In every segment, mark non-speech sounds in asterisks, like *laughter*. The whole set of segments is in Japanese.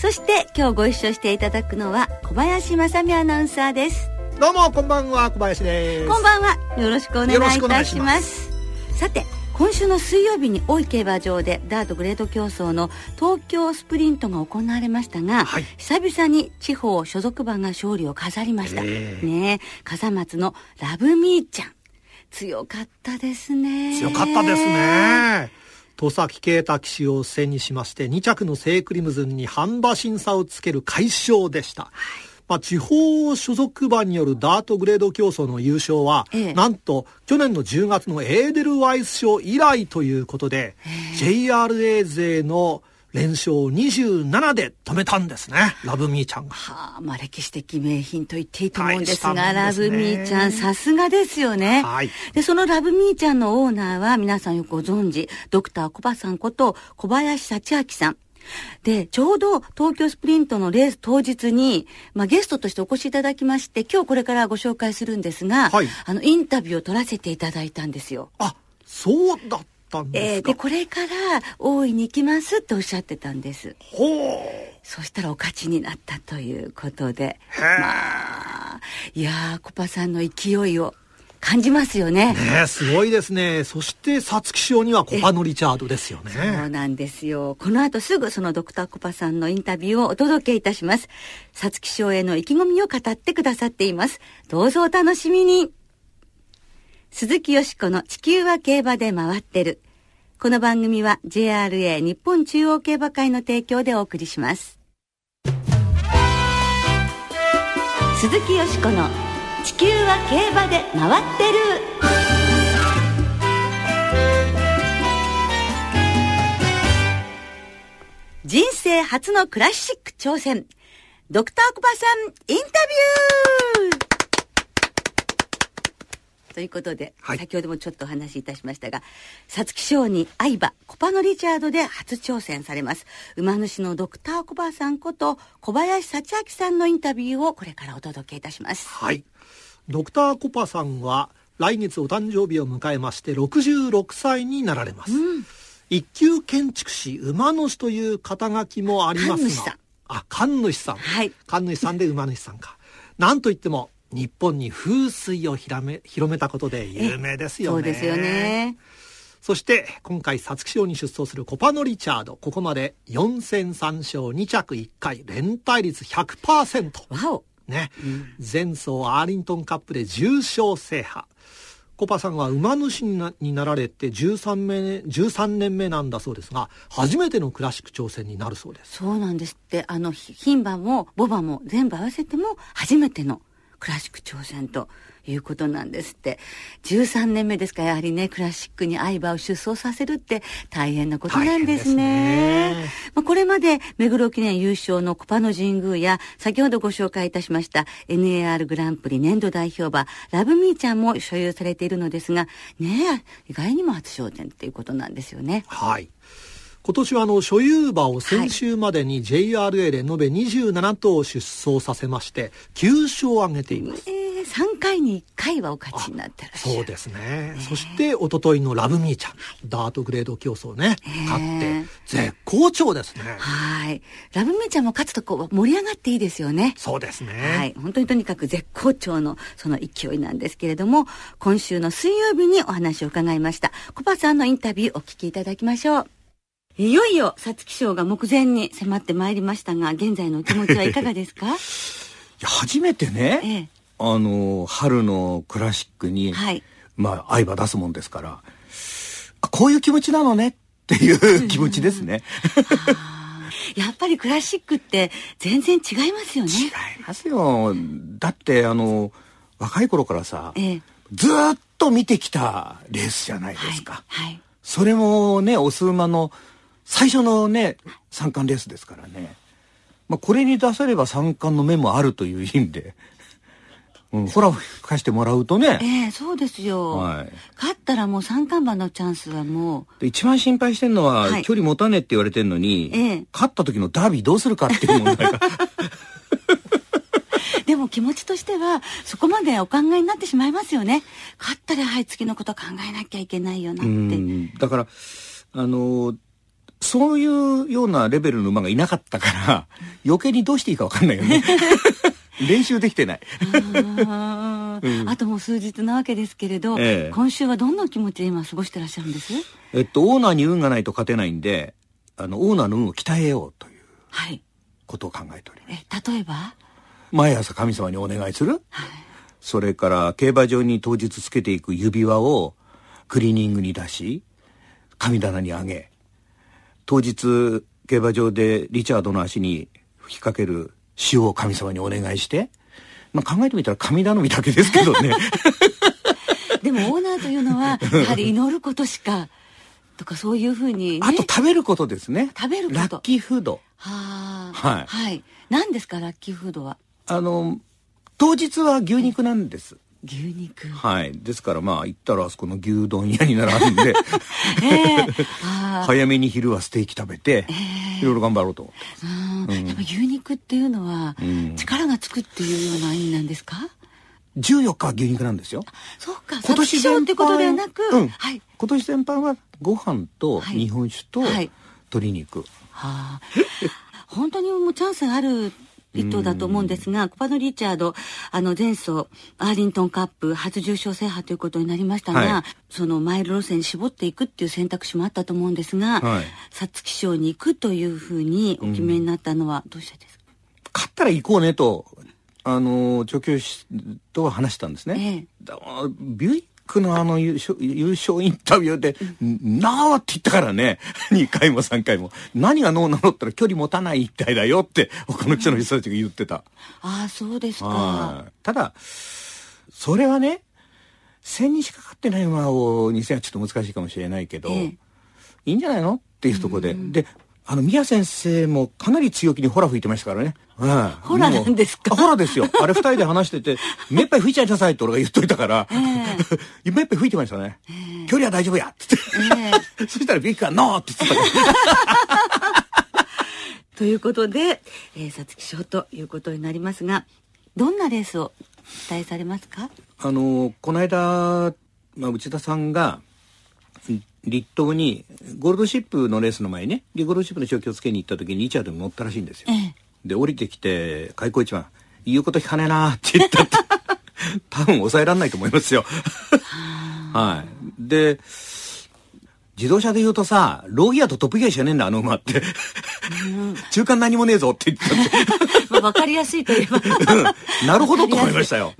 そして今日ご一緒していただくのは小林正美アナウンサーです。どうもこんばんは小林です。こんばんは。よろしくお願いいたします。さて今週の水曜日に大井競馬場でダートグレード競争の東京スプリントが行われましたが、はい、久々に地方所属馬が勝利を飾りました、えー、ね笠松のラブミーちゃん。強かったですね。強かったですね戸崎啓太騎手を背にしまして2着のセイクリムズンに半馬審査をつける快勝でした、はい。まあ、地方所属馬によるダートグレード競争の優勝は、ええ、なんと去年の10月のエーデルワイス賞以来ということで、JRA 勢の連勝27で止めたんですね。ラブミーちゃんが。はあ、まあ歴史的名品と言っていいと思うんですが、すね、ラブミーちゃんさすがですよね。はい。で、そのラブミーちゃんのオーナーは皆さんよくご存知、ドクターコバさんこと小林幸明さん。で、ちょうど東京スプリントのレース当日に、まあ、ゲストとしてお越しいただきまして、今日これからご紹介するんですが、はい、あの、インタビューを取らせていただいたんですよ。あ、そうだったんですか、えー、で、これから大いに行きますっておっしゃってたんです。ほう。そしたらお勝ちになったということで。まあ、いやー、コパさんの勢いを感じますよね。ねすごいですね。そして皐月賞にはコパのリチャードですよね。そうなんですよ。この後すぐそのドクターコパさんのインタビューをお届けいたします。皐月賞への意気込みを語ってくださっています。どうぞお楽しみに。鈴木よしこの地球は競馬で回ってる。この番組は JRA 日本中央競馬会の提供でお送りします。鈴木よしこの地球は競馬で回ってる。人生初のクラシック挑戦。ドクターコパさんインタビュー。ということで、はい、先ほどもちょっとお話しいたしましたが、皐月賞に相馬、コパノリチャードで初挑戦されます。馬主のドクターコバさんこと小林幸明さんのインタビューをこれからお届けいたします。はい。ドクターコパさんは来月お誕生日を迎えまして66歳になられます、うん、一級建築士馬主という肩書きもありますが。あ神主さん、はい、神主さんで馬主さんか。なんといっても日本に風水をひらめ広めたことで有名ですよね。そうですよね。そして今回皐月賞に出走するコパノ・リチャード。ここまで4戦3勝2着1回連帯率100%。わお。ね、うん、前走アーリントンカップで重賞制覇。コパさんは馬主になになられて13目13年目なんだそうですが初めてのクラシック挑戦になるそうです。そうなんですって。あの牝馬もボバも全部合わせても初めてのクラシック挑戦ということなんですって。13年目ですかやはりね、クラシックに相場を出走させるって大変なことなんですね。すねまあ、これまで、目黒記念優勝のコパの神宮や、先ほどご紹介いたしました NAR グランプリ年度代表馬、ラブミーちゃんも所有されているのですが、ね意外にも初焦点っていうことなんですよね。はい。今年はあの所有馬を先週までに JRA で延べ27頭出走させまして9勝を挙げています。えー、3回に1回はお勝ちになってらっしゃる。そうですね、そして一昨日のラブミーちゃん、ダートグレード競争ね、勝って絶好調ですね。はい。ラブミーちゃんも勝つとこう盛り上がっていいですよね。そうですね。はい。本当にとにかく絶好調のその勢いなんですけれども今週の水曜日にお話を伺いました。コパさんのインタビューお聞きいただきましょういよいよ皐月賞が目前に迫ってまいりましたが現在のお気持ちはいかがですか？*laughs* いや初めてね、ええ、あの春のクラシックに、はい、まあ相場出すもんですからこういう気持ちなのねっていう気持ちですね。やっぱりクラシックって全然違いますよね。違いますよ。だってあの若い頃からさ、ええ、ずっと見てきたレースじゃないですか。はい、はい、それもねオス馬の最初のね三冠レースですからねまあ、これに出せれば三冠の目もあるという意味で。うん、ほら吹かしてもらうとね。ええー、そうですよ。はい。勝ったらもう三冠馬のチャンスはもう。一番心配してるのは、はい、距離持たねえって言われてるのに、ええー、勝った時のダービーどうするかっていう問題が。*laughs* でも気持ちとしてはそこまでお考えになってしまいますよね。勝ったらはい次のこと考えなきゃいけないよなって。だからあのそういうようなレベルの馬がいなかったから余計にどうしていいか分かんないよね。*laughs* 練習できてない。あ,、うん、あともう数日なわけですけれど、ええ、今週はどんな気持ちで今過ごしてらっしゃるんです？えっとオーナーに運がないと勝てないんであのオーナーの運を鍛えようということを考えております、はい、え例えば？毎朝神様にお願いする、はい、それから競馬場に当日つけていく指輪をクリーニングに出し神棚にあげ当日競馬場でリチャードの足に吹きかける塩を神様にお願いして、まあ、考えてみたら神頼みだけですけどね。*laughs* でもオーナーというのはやはり祈ることしかとかそういうふうに、ね、あと食べることですね。食べること。ラッキーフード。はあ。はい、はい、何ですかラッキーフードは？あの当日は牛肉なんです牛肉。はい。ですからまあ行ったらあそこの牛丼屋に並んで *laughs* えー、*laughs* 早めに昼はステーキ食べて、えー、いろいろ頑張ろうと。うん、牛肉っていうのは、力がつくっていうような意味なんですか？14日は牛肉なんですよ。そうか。今年全般ってことではなく、うん、はい。今年全般はご飯と日本酒と鶏肉。はい、はあ。本当にもうチャンスがある一頭だと思うんですが、コパノ・リチャード、あの前走、アーリントンカップ初重賞制覇ということになりましたが、はい、そのマイル路線に絞っていくっていう選択肢もあったと思うんですが、皐月賞に行くというふうにお決めになったのはどうしてですか、勝ったら行こうねと、あの、調教師とは話したんですね。ええ、ビュイクのあの優勝優勝インタビューで「なあ」って言ったからね。*laughs* 2回も3回も。何がノーなのったら距離持たない一体だよって他の記者の人たちが言ってた、ああそうですか。ただそれはね1000にしかかってない馬を2000はちょっと難しいかもしれないけど、ええ、いいんじゃないの？っていうところで、であの、宮先生もかなり強気にホラ吹いてましたからね。うん。ホラなんですか？ホラですよ。あれ二人で話してて、*laughs* 目いっぱい吹いちゃいなさいって俺が言っといたから、えー、目いっぱい吹いてましたね。えー、距離は大丈夫やって言って。えー、*laughs* そしたらビッグがノーって言ってたから。*laughs* ということで、えー、皐月賞ということになりますが、どんなレースを期待されますか？あの、この間、まあ、内田さんが、立東にゴールドシップのレースの前にねゴールドシップの調教をつけに行った時にリチャードに乗ったらしいんですよ。ええ、で降りてきて開口一番「言うこと聞かねえな」って言ったって。*laughs* 多分抑えられないと思いますよ。はい、で自動車で言うとさローギアとトップギアしかねえんだあの馬って。中間何もねえぞって言ったって。*laughs* まあ分かりやすいといえば。なるほどと思いましたよ。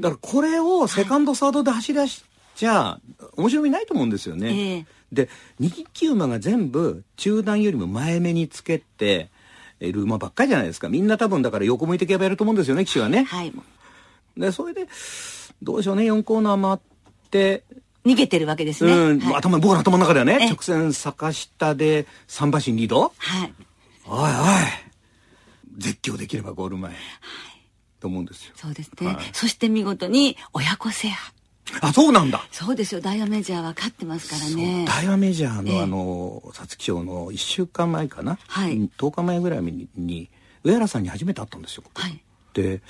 だからこれをセカンドサードで走り出しじゃあ面白みないと思うんですよね。えー、で人気馬が全部中段よりも前目につけている馬ばっかりじゃないですかみんな多分だから横向いてけばやると思うんですよね騎手はね。はい、でそれでどうでしょうね4コーナー回って逃げてるわけですね。うん、はい、頭僕の頭の中ではね直線坂下で3馬身リード。はい。おいおい絶叫できればゴール前。はい。と思うんですよ。そうですね。はい、そして見事に親子制覇。あ、そうなんだ。そうですよ。ダイワメジャーは勝ってますからね。ダイワメジャーの、あの、皐月賞の1週間前かな？はい。10日前ぐらいに、に上原さんに初めて会ったんですよ。はい。で、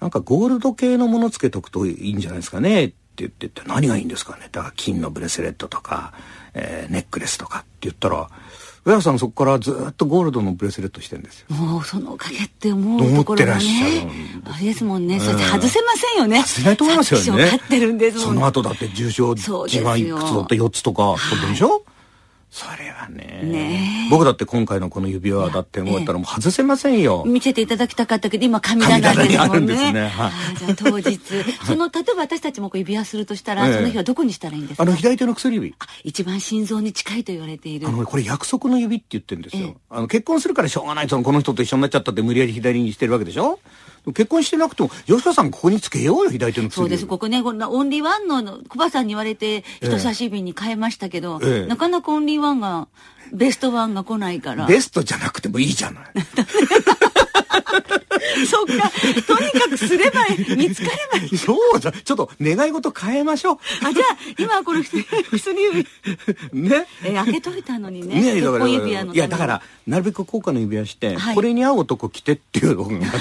なんかゴールド系のものつけとくといいんじゃないですかね？って言ってて、何がいいんですかね？だから金のブレスレットとか、えー、ネックレスとかって言ったら、上原さんそこからずっとゴールドのブレスレットしてるんですよ。もうそのおかげって思うところがね。あれですもんね。そして外せませんよね。外せないと思いますよね。ってるんですその後だって重症、一番いくつだって4つとか、ことでしょ、それはね。ね。僕だって今回のこの指輪だって思ったらもう外せませんよ、見せていただきたかったけど今神棚ですもんね。ですね、はい、じゃあ当日。その例えば私たちもこう指輪するとしたら、その日はどこにしたらいいんですか？あの左手の薬指。一番心臓に近いと言われている。あのこれ約束の指って言ってるんですよ、あの結婚するからしょうがない。そのこの人と一緒になっちゃったって無理やり左にしてるわけでしょ？結婚してなくても吉川さんここにつけようよ左手のそうです。ここねこんなオンリーワンの小葉さんに言われて人差し指に変えましたけど、ええ、なかなかオンリーワンがベストワンが来ないから。ベストじゃなくてもいいじゃない。*laughs* そっか。とにかくすれば見つかればいい。*laughs* そうだ。ちょっと願い事変えましょう。あじゃあ今この薬指ね。え開けといたのにね。ね指輪のいやだからなるべく高価な指輪して、はい。これに合う男着てっていうのがまだ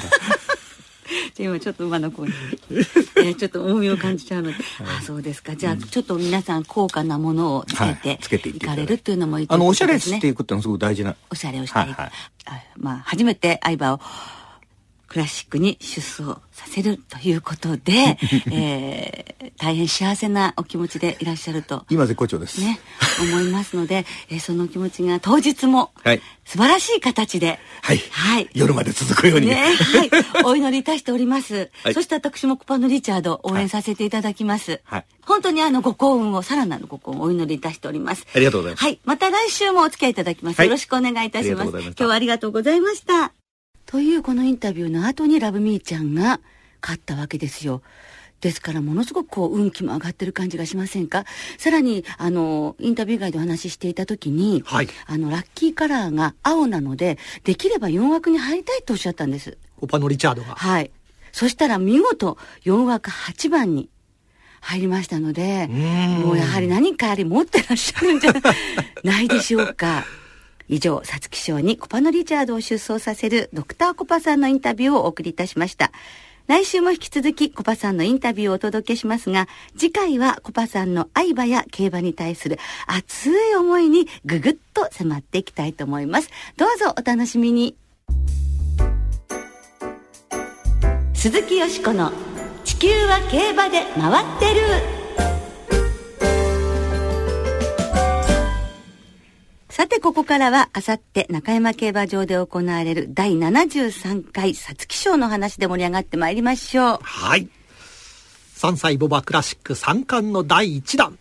じゃあ今ちょっと馬の子に、*laughs* えーちょっと重みを感じちゃうので、あそうですか。じゃあちょっと皆さん高価なものをつけはい。て,、つけていかれるっていうのもいいとあのおしゃれしていくっていうのはすごく大事なおしゃれをしていく、はいはい。あまあ初めて相葉をクラシックに出走させるということで、*laughs* えー大変幸せなお気持ちでいらっしゃると今絶好調です。ね思いますので、えーその気持ちが当日もはい。素晴らしい形で、はい、はい。夜まで続くように。ね、ねはい、お祈りいたしております。はい。そして私もコパのリチャード応援させていただきます。はい。本当にあのご幸運を、さらなるご幸運をお祈りいたしております。ありがとうございます。はい、また来週もお付き合いいただきます。はい。よろしくお願いいたします。ありがとうございました今日はありがとうございました。というこのインタビューの後にラブミーちゃんが勝ったわけですよ。ですからものすごくこう運気も上がってる感じがしませんか？さらにあのインタビュー外でお話ししていた時に、はい。あのラッキーカラーが青なのでできれば4枠に入りたいとおっしゃったんです。コパのリチャードが。はい。そしたら見事4枠8番に入りましたのでん。もうやはり何かあり持ってらっしゃるんじゃないでしょうか以上皐月賞にコパのリチャードを出走させるドクターコパさんのインタビューをお送りいたしました。来週も引き続きコパさんのインタビューをお届けしますが次回はコパさんの愛馬や競馬に対する熱い思いにぐぐっと迫っていきたいと思います。どうぞお楽しみに。鈴木よしこの「地球は競馬で回ってる」さてここからはあさって中山競馬場で行われる第73回皐月賞の話で盛り上がってまいりましょうはい。3歳ボバクラシック3冠の第1弾。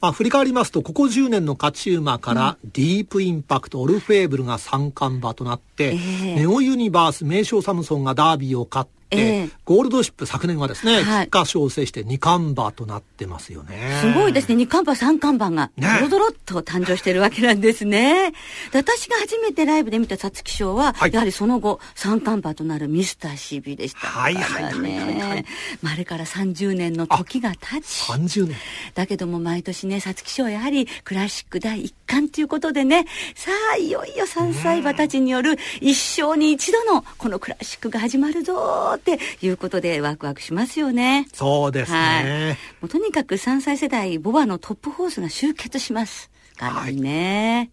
まあ、振り返りますと、ここ10年の勝ち馬から、ディープインパクト、オルフェーブルが三冠馬となって、ええネオユニバース、名将サムソンがダービーを勝って、ええゴールドシップ昨年はですね、はい菊花賞を制して二冠馬となってますよね。すごいですね。二冠馬、三冠馬が、ねドロドロっと誕生してるわけなんですね。*laughs* で私が初めてライブで見た皐月賞は、はいやはりその後、三冠馬となるミスター CB でしたからはいはいはいはいはいああれから30年の時が経ち。30年。だけども毎年ね、皐月賞はやはりクラシック第一冠ということでね、さあ、いよいよ3歳馬たちによる一生に一度のこのクラシックが始まるぞーっていうことでワクワクしますよね。そうですはいね。。もうとにかく3歳世代、ボバのトップホースが集結しますからね。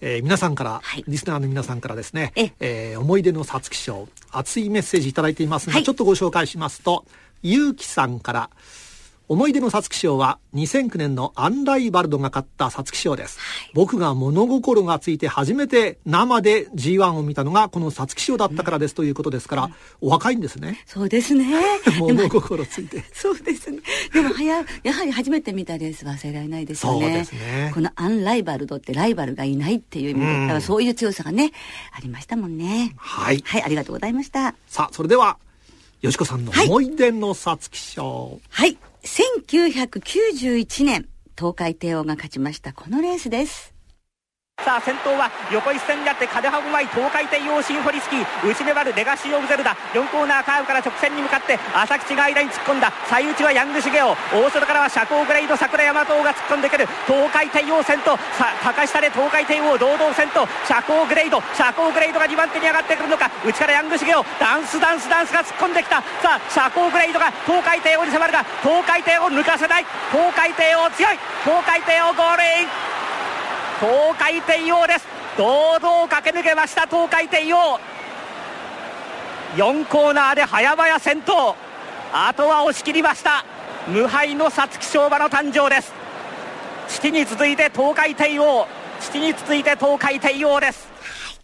えー皆さんから、はいリスナーの皆さんからですね、ええー思い出の皐月賞、熱いメッセージいただいていますので、はいちょっとご紹介しますと、ゆうきさんから、思い出の皐月賞は2009年のアンライバルドが勝った皐月賞です、僕が物心がついて初めて生で G1 を見たのがこの皐月賞だったからですということですから、お若いんですね。そうですね。で *laughs* 物も心ついて。そうですね。でもはや、やはり初めて見たレースは忘れられないですよね。そうですねこのアンライバルドってライバルがいないっていう意味で、うんだからそういう強さがね、ありましたもんね。はい。はい、ありがとうございました。さあ、それでは、よしこさんのはい思い出の皐月賞。はい。1991年、東海帝王が勝ちましたこのレースです。さあ先頭は横一線になってカデハブワイ東海帝王シンフォニスキー内粘るレガシー・オブ・ゼルダ4コーナーカーブから直線に向かって朝吉が間に突っ込んだ。最内はヤングシゲオ大外からは社交グレイド桜山東が突っ込んでくる東海帝王先頭さ高下で東海帝王堂々先頭社交グレイド社交グレイドが2番手に上がってくるのか。内からヤングシゲオダンスダンスダンスが突っ込んできた。さあ社交グレイドが東海帝王に迫るが東海帝王抜かせない。東海帝王強い。東海帝王ゴールイン。東海帝王です。堂々駆け抜けました東海帝王4コーナーで早々先頭。あとは押し切りました。無敗の皐月賞馬の誕生です。父に続いて東海帝王父に続いて東海帝王です。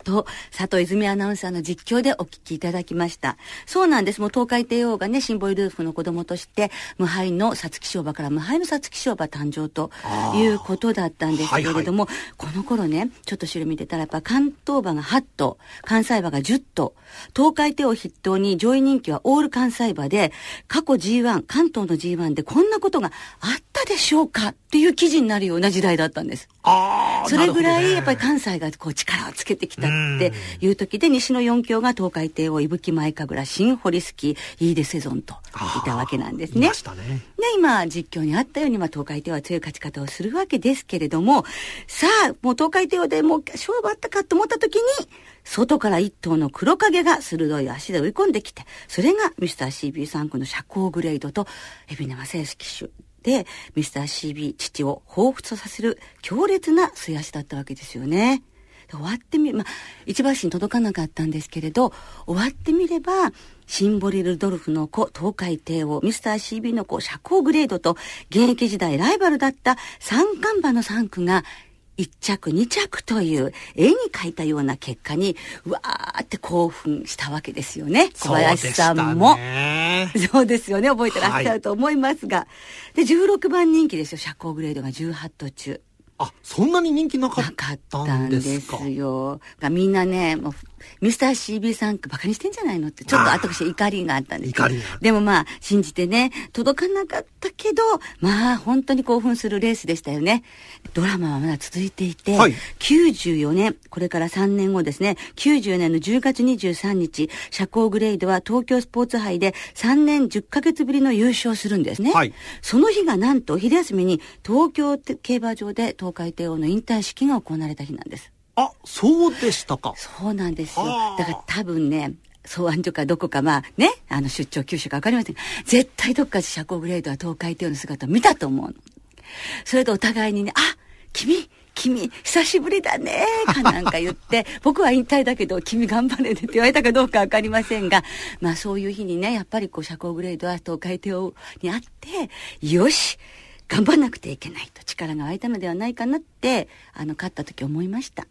と、佐藤泉アナウンサーの実況でお聞きいただきました。そうなんです。もう東海帝王がね、シンボイルーフの子供として、無敗の皐月賞馬から無敗の皐月賞馬誕生ということだったんですけれども、この頃ね、ちょっと後ろ見てたら、やっぱ関東馬が8頭、関西馬が10頭、東海帝王筆頭に上位人気はオール関西馬で、過去 G1、関東の G1 でこんなことがあったでしょうかっていう記事になるような時代だったんです。ああ、それぐらい、やっぱり関西がこう力をつけてきたっていう時で西の四強が東海帝王伊吹前神楽新堀スキーイーデセゾンといたわけなんですね。ねで今実況にあったように、まあ、東海帝王は強い勝ち方をするわけですけれどもさあもう東海帝王でもう勝負あったかと思った時に外から一頭の黒影が鋭い足で追い込んできてそれがミスター CB3 区の社交グレードと海老名正義騎手でミスター CB 父を彷彿とさせる強烈な末足だったわけですよね。終わってみまあ一番に届かなかったんですけれど終わってみればシンボリ・ルドルフの子東海帝王ミスター CB の子社交グレードと現役時代ライバルだった三冠馬の3区が1着2着という絵に描いたような結果にうわーって興奮したわけですよね。小林さんも。そうですよね。覚えてらっしゃると思いますが、はい、で16番人気ですよ。社交グレードが18頭中あそんなに人気なかったんですか？なかったんですよ。みんなねもうミスター CB さんバカにしてんじゃないのってちょっと後し怒りがあったんです怒りでもまあ信じてね届かなかったけどまあ本当に興奮するレースでしたよね。ドラマはまだ続いていて、はい、94年これから3年後ですね。90年の10月23日社交グレイドは東京スポーツ杯で3年10ヶ月ぶりの優勝するんですね、はい、その日がなんと昼休みに東京競馬場で東海帝王の引退式が行われた日なんですあ、そうでしたか。そうなんですよ。だから多分ね、草案所かどこかまあね、あの出張九州か分かりません絶対どっかで社交グレードは東海帝王の姿を見たと思うの。それでお互いにね、あ、君、君、久しぶりだね、かなんか言って、*laughs* 僕は引退だけど、君頑張れねって言われたかどうか分かりませんが、まあそういう日にね、やっぱりこう、社交グレードは東海帝王にあって、よし、頑張んなくてはいけないと力が湧いたのではないかなってあの勝った時思いました。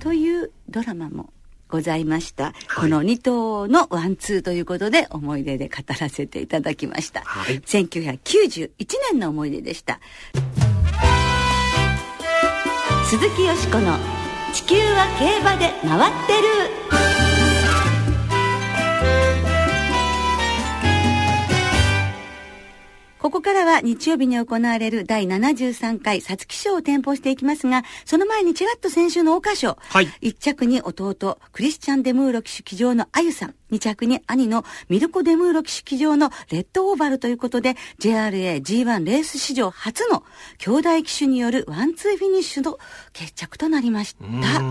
というドラマもございました、はい、この2頭のワンツーということで思い出で語らせていただきました、はい、1991年の思い出でした。鈴木よしこの「地球は競馬で回ってる」ここからは日曜日に行われる第73回皐月賞を展望していきますが、その前にちらっと先週の桜花賞。はい。1着に弟、クリスチャン・デムーロ騎手騎乗のアユサン。2着に兄のミルコ・デムーロ騎手騎乗のレッドオーバルということで、JRA G1 レース史上初の兄弟騎手によるワンツーフィニッシュの決着となりました。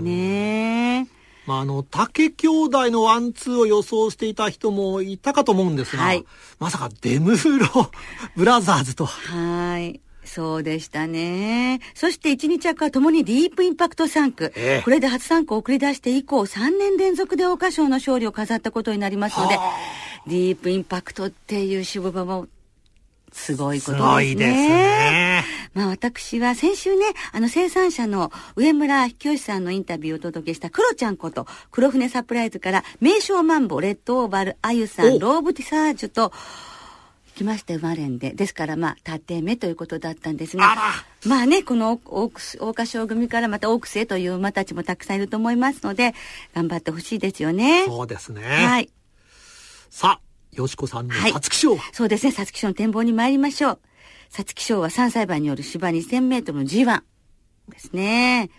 ねえ。まあ、あの、武兄弟のワンツーを予想していた人もいたかと思うんですが、はい、まさかデムーロブラザーズと。はい。そうでしたね。そして1、2着はともにディープインパクト3区。えー、これで初3区を送り出して以降、3年連続で桜花賞の勝利を飾ったことになりますので、ディープインパクトっていう渋馬もすごいことですね。すごいですね。まあ私は先週ね、あの生産者の上村清さんのインタビューをお届けしたクロちゃんこと黒船サプライズから名称マンボ、レッドオーバル、あゆさん、ローブティサージュと、来ました生まれんで。ですからまあ、縦目ということだったんですが、まあね、この大花賞組からまたオークスへという馬たちもたくさんいると思いますので、頑張ってほしいですよね。そうですね。はい。さあ、よしこさんの皐月賞、は？い、そうですね、皐月賞の展望に参りましょう。皐月賞は3歳馬による芝2000メートルの G1 ですね。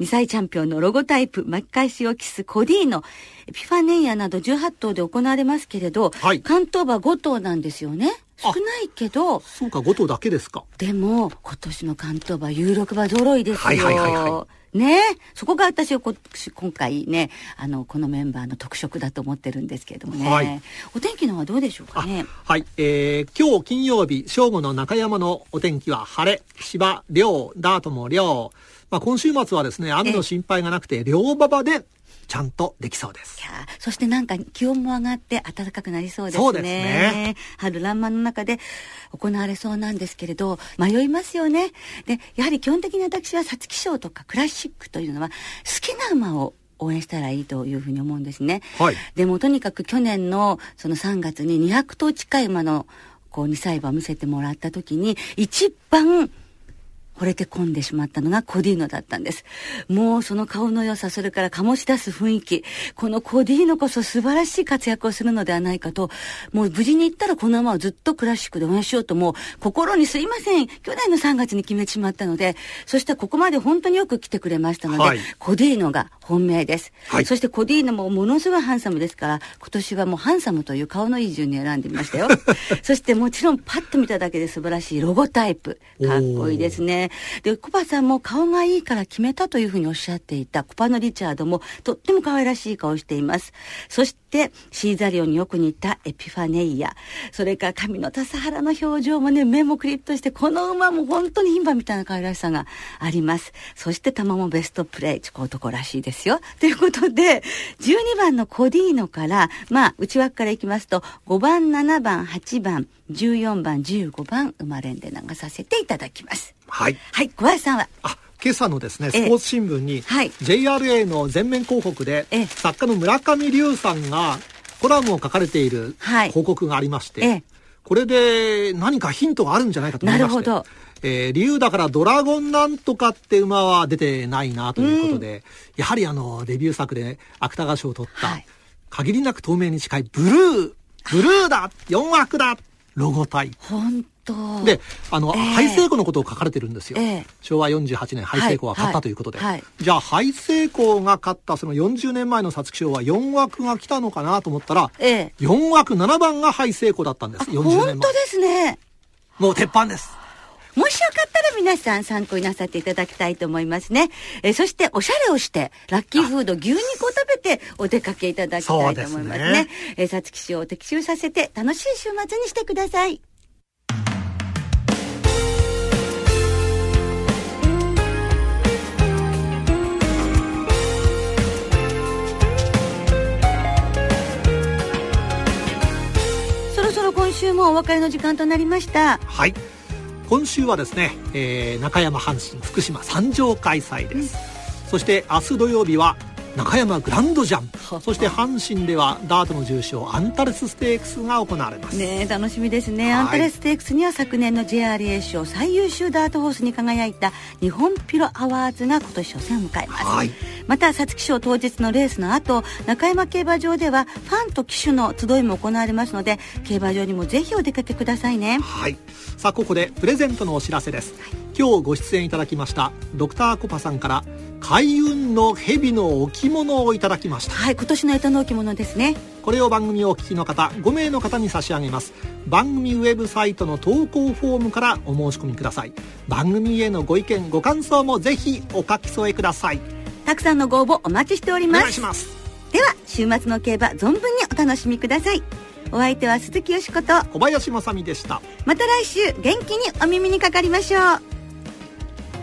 2歳チャンピオンのロゴタイプ巻き返しを期すコディーノ、エピファネイアなど18頭で行われますけれど、はい、関東馬5頭なんですよね。少ないけど。そうか、5頭だけですか。でも、今年の関東馬有力馬揃いですよ。はいはいはいはい。ね。そこが私は今回ねあのこのメンバーの特色だと思ってるんですけれどもね、はい、お天気のはどうでしょうかね。はい、えー、今日金曜日正午の中山のお天気は晴れ。芝涼ダートも涼まあ、今週末はですね雨の心配がなくて涼馬場でちゃんとできそうです。そしてなんか気温も上がって暖かくなりそうですね。そうですね。春爛漫の中で行われそうなんですけれど、迷いますよね。で、やはり基本的に私は皐月賞とかクラシックというのは好きな馬を応援したらいいというふうに思うんですね。はい、でもとにかく去年のその3月に200頭近い馬のこう2歳馬を見せてもらった時に一番惚れて込んでしまったのがコディーノだったんです。もうその顔の良さ、それから醸し出す雰囲気、このコディーノこそ素晴らしい活躍をするのではないかと、もう無事に言ったらこのままずっとクラシックで応援しようともう心にすいません、去年の3月に決めてしまったので、そしてここまで本当によく来てくれましたので、はい、コディーノが本命です、はい、そしてコディーノもものすごいハンサムですから、今年はもうハンサムという顔のいい順に選んでみましたよ。*laughs* そしてもちろんパッと見ただけで素晴らしいロゴタイプ。かっこいいですね。で、コパさんも顔がいいから決めたというふうにおっしゃっていたコパのリチャードもとっても可愛らしい顔をしています。そして、シーザリオによく似たエピファネイア。それから髪の笹原の表情もね、目もクリッとして、この馬も本当に牝馬みたいな可愛らしさがあります。そして玉もベストプレイ、チコ男らしいですよ。ということで、12番のコディーノから、まあ、内枠からいきますと、5番、7番、8番、14番、15番、生まれんで流させていただきます。はい。はい、小林さんは？あ、今朝のですね、スポーツ新聞に、はい、JRA の全面広告で、作家の村上龍さんがコラムを書かれている広告がありまして、これで何かヒントがあるんじゃないかと思いまして。なるほど。えー、理由だからドラゴンなんとかって馬は出てないなということで、うん、やはりあの、デビュー作で芥川賞を取った、はい、限りなく透明に近いブルー、ブルーだ !4 枠だロゴ体。本当で、あの、えー、ハイセイコのことを書かれてるんですよ。えー、昭和48年、ハイセイコが勝ったということで。はいはい、じゃあ、ハイセイコが勝ったその40年前の皐月賞は4枠が来たのかなと思ったら、えー、4枠7番がハイセイコだったんです。40年前。本当ですね。もう鉄板です。もしよかったら皆さん参考になさっていただきたいと思いますね。えそしておしゃれをして、ラッキーフード牛肉を食べてお出かけいただきたいと思いますね。すねえさつき賞を的中させて楽しい週末にしてください。そろそろ今週もお別れの時間となりました。はい。今週はですね、えー、中山阪神福島三条開催です、うん、そして明日土曜日は中山グランドジャン。プそして阪神ではダートの重賞アンタレスステークスが行われます。ね楽しみですね、はい、アンタレスステークスには昨年の JRA 賞最優秀ダートホースに輝いた日本ピロアワーズが今年初戦を迎えます、はい、また皐月賞当日のレースの後中山競馬場ではファンと騎手の集いも行われますので競馬場にもぜひお出かけくださいね。はい。さあここでプレゼントのお知らせです、はい、今日ご出演いただきましたドクターコパさんから開運の蛇の置物をいただきました。はい今年の干支の置物ですね。これを番組をお聞きの方5名の方に差し上げます。番組ウェブサイトの投稿フォームからお申し込みください。番組へのご意見ご感想もぜひお書き添えください。たくさんのご応募お待ちしております。お願いします。では週末の競馬存分にお楽しみください。お相手は鈴木よしこと。小林正美でした。また来週元気にお耳にかかりましょう